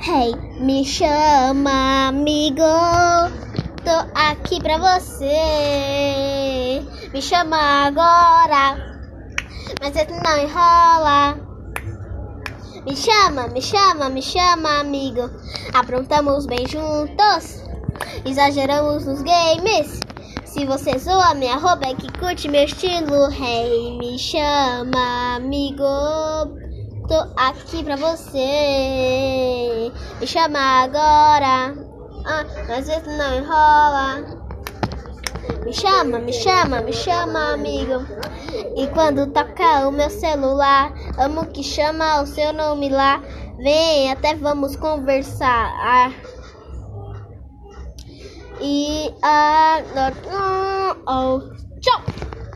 Hey, me chama, amigo. Tô aqui pra você. Me chama agora. Mas você não enrola. Me chama, me chama, me chama, amigo. Aprontamos bem juntos. Exageramos nos games. Se você zoa minha roupa é que curte meu estilo. Hey, me chama, amigo. Tô aqui pra você. Chama agora. Ah, às vezes não enrola. Me chama, me chama, me chama, amigo. E quando toca o meu celular, amo que chama o seu nome lá. Vem, até vamos conversar. Ah. E. Ah, oh, tchau!